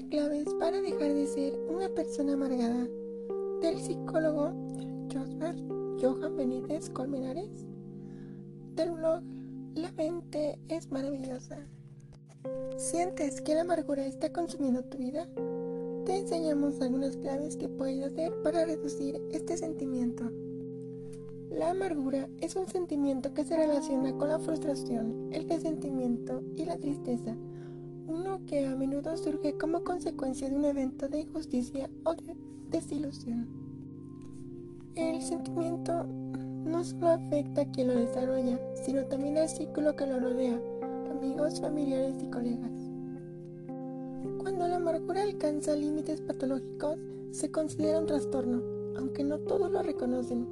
Claves para dejar de ser una persona amargada del psicólogo Joseph Johan Benítez Colmenares del blog La mente es maravillosa. ¿Sientes que la amargura está consumiendo tu vida? Te enseñamos algunas claves que puedes hacer para reducir este sentimiento. La amargura es un sentimiento que se relaciona con la frustración, el resentimiento y la tristeza, uno que a menudo surge como consecuencia de un evento de injusticia o de desilusión. El sentimiento no solo afecta a quien lo desarrolla, sino también al círculo que lo rodea, amigos, familiares y colegas. Cuando la amargura alcanza límites patológicos, se considera un trastorno, aunque no todos lo reconocen.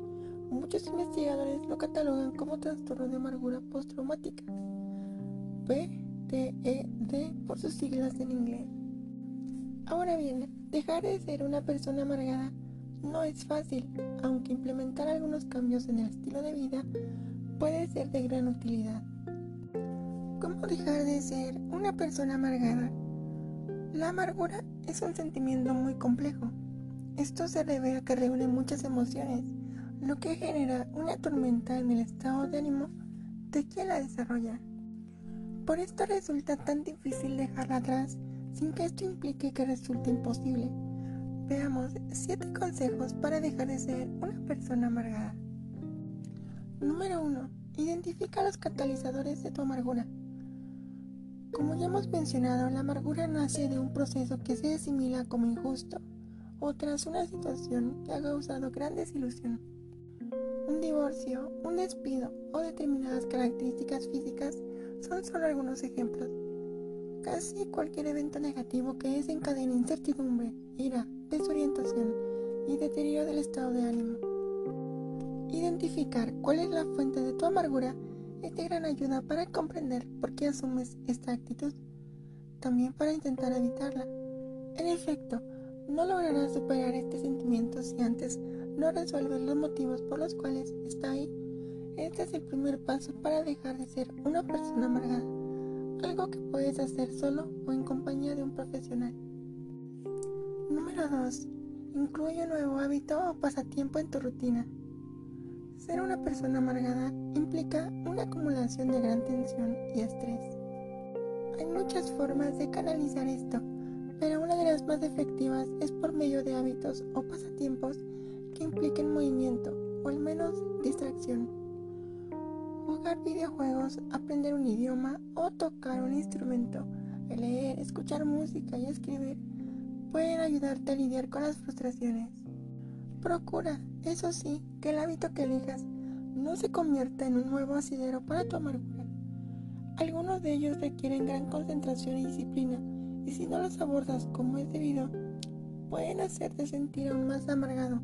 Muchos investigadores lo catalogan como trastorno de amargura postraumática, PTED por sus siglas en inglés. Ahora bien, dejar de ser una persona amargada no es fácil, aunque implementar algunos cambios en el estilo de vida puede ser de gran utilidad. ¿Cómo dejar de ser una persona amargada? La amargura es un sentimiento muy complejo. Esto se debe a que reúne muchas emociones lo que genera una tormenta en el estado de ánimo de quien la desarrolla. Por esto resulta tan difícil dejarla atrás sin que esto implique que resulte imposible. Veamos 7 consejos para dejar de ser una persona amargada. Número 1. Identifica los catalizadores de tu amargura. Como ya hemos mencionado, la amargura nace de un proceso que se asimila como injusto o tras una situación que ha causado gran desilusión un divorcio, un despido o determinadas características físicas son solo algunos ejemplos. Casi cualquier evento negativo que desencadene incertidumbre, ira, desorientación y deterioro del estado de ánimo. Identificar cuál es la fuente de tu amargura es de gran ayuda para comprender por qué asumes esta actitud, también para intentar evitarla. En efecto, no lograrás superar este sentimiento si antes no resuelves los motivos por los cuales está ahí. Este es el primer paso para dejar de ser una persona amargada, algo que puedes hacer solo o en compañía de un profesional. Número 2. Incluye un nuevo hábito o pasatiempo en tu rutina. Ser una persona amargada implica una acumulación de gran tensión y estrés. Hay muchas formas de canalizar esto, pero una de las más efectivas es por medio de hábitos o pasatiempos que impliquen movimiento o al menos distracción. Jugar videojuegos, aprender un idioma o tocar un instrumento, leer, escuchar música y escribir pueden ayudarte a lidiar con las frustraciones. Procura, eso sí, que el hábito que elijas no se convierta en un nuevo asidero para tu amargura. Algunos de ellos requieren gran concentración y disciplina, y si no los abordas como es debido, pueden hacerte sentir aún más amargado.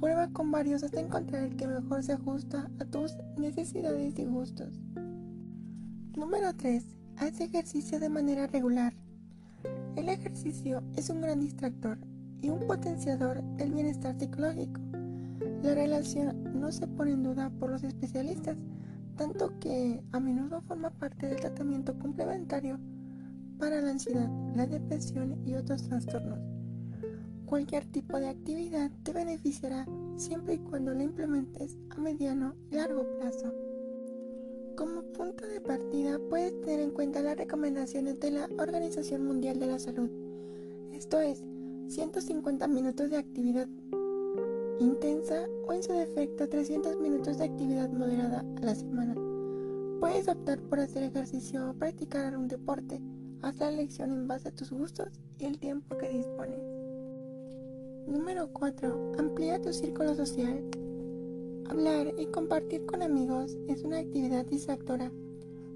Prueba con varios hasta encontrar el que mejor se ajusta a tus necesidades y gustos. Número 3. Haz ejercicio de manera regular. El ejercicio es un gran distractor y un potenciador del bienestar psicológico. La relación no se pone en duda por los especialistas, tanto que a menudo forma parte del tratamiento complementario para la ansiedad, la depresión y otros trastornos. Cualquier tipo de actividad te beneficiará siempre y cuando la implementes a mediano y largo plazo. Como punto de partida puedes tener en cuenta las recomendaciones de la Organización Mundial de la Salud. Esto es 150 minutos de actividad intensa o en su defecto 300 minutos de actividad moderada a la semana. Puedes optar por hacer ejercicio o practicar un deporte. Haz la elección en base a tus gustos y el tiempo que dispones. Número 4. Amplía tu círculo social. Hablar y compartir con amigos es una actividad distractora,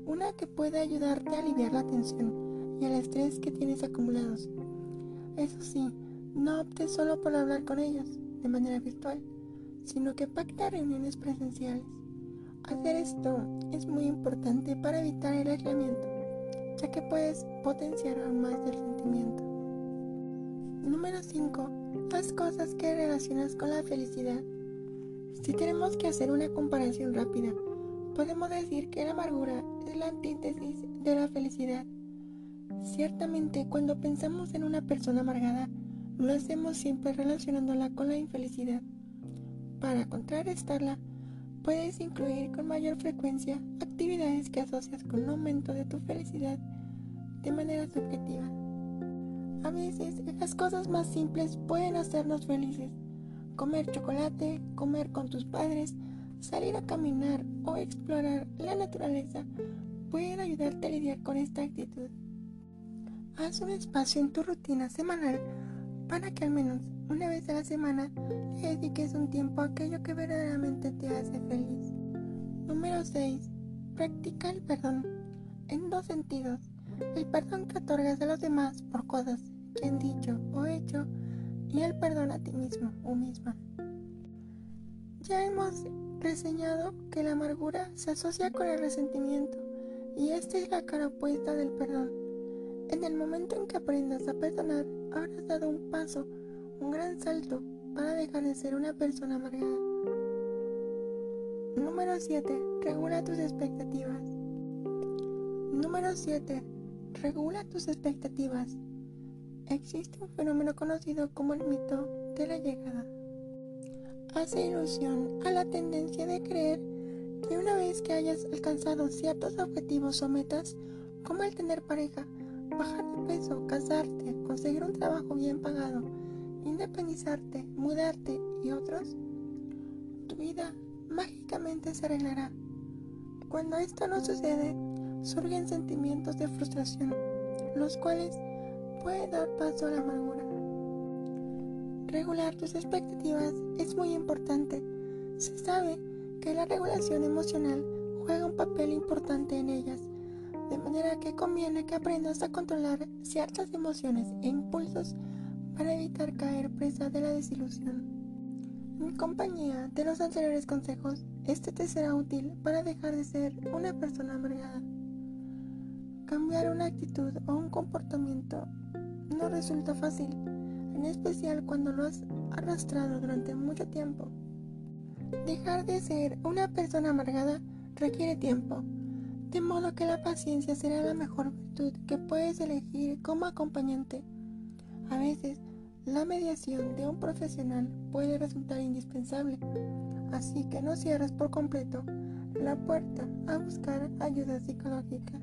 una que puede ayudarte a aliviar la tensión y el estrés que tienes acumulados. Eso sí, no optes solo por hablar con ellos de manera virtual, sino que pacta reuniones presenciales. Hacer esto es muy importante para evitar el aislamiento, ya que puedes potenciar aún más el sentimiento. Número 5 las cosas que relacionas con la felicidad. Si tenemos que hacer una comparación rápida, podemos decir que la amargura es la antítesis de la felicidad. Ciertamente, cuando pensamos en una persona amargada, lo hacemos siempre relacionándola con la infelicidad. Para contrarrestarla, puedes incluir con mayor frecuencia actividades que asocias con un aumento de tu felicidad de manera subjetiva. A veces, las cosas más simples pueden hacernos felices. Comer chocolate, comer con tus padres, salir a caminar o explorar la naturaleza pueden ayudarte a lidiar con esta actitud. Haz un espacio en tu rutina semanal para que al menos una vez a la semana dediques un tiempo a aquello que verdaderamente te hace feliz. Número 6. Practica el perdón en dos sentidos. El perdón que otorgas a los demás por cosas dicho o hecho y el perdón a ti mismo o misma. Ya hemos reseñado que la amargura se asocia con el resentimiento y esta es la cara opuesta del perdón. En el momento en que aprendas a perdonar, habrás dado un paso, un gran salto para dejar de ser una persona amargada. Número 7. Regula tus expectativas. Número 7. Regula tus expectativas. Existe un fenómeno conocido como el mito de la llegada. Hace ilusión a la tendencia de creer que una vez que hayas alcanzado ciertos objetivos o metas, como el tener pareja, bajar de peso, casarte, conseguir un trabajo bien pagado, independizarte, mudarte y otros, tu vida mágicamente se arreglará. Cuando esto no sucede, surgen sentimientos de frustración, los cuales pueden dar paso a la amargura. Regular tus expectativas es muy importante. Se sabe que la regulación emocional juega un papel importante en ellas, de manera que conviene que aprendas a controlar ciertas emociones e impulsos para evitar caer presa de la desilusión. En compañía de los anteriores consejos, este te será útil para dejar de ser una persona amargada. Cambiar una actitud o un comportamiento no resulta fácil, en especial cuando lo has arrastrado durante mucho tiempo. Dejar de ser una persona amargada requiere tiempo, de modo que la paciencia será la mejor virtud que puedes elegir como acompañante. A veces, la mediación de un profesional puede resultar indispensable, así que no cierres por completo la puerta a buscar ayuda psicológica.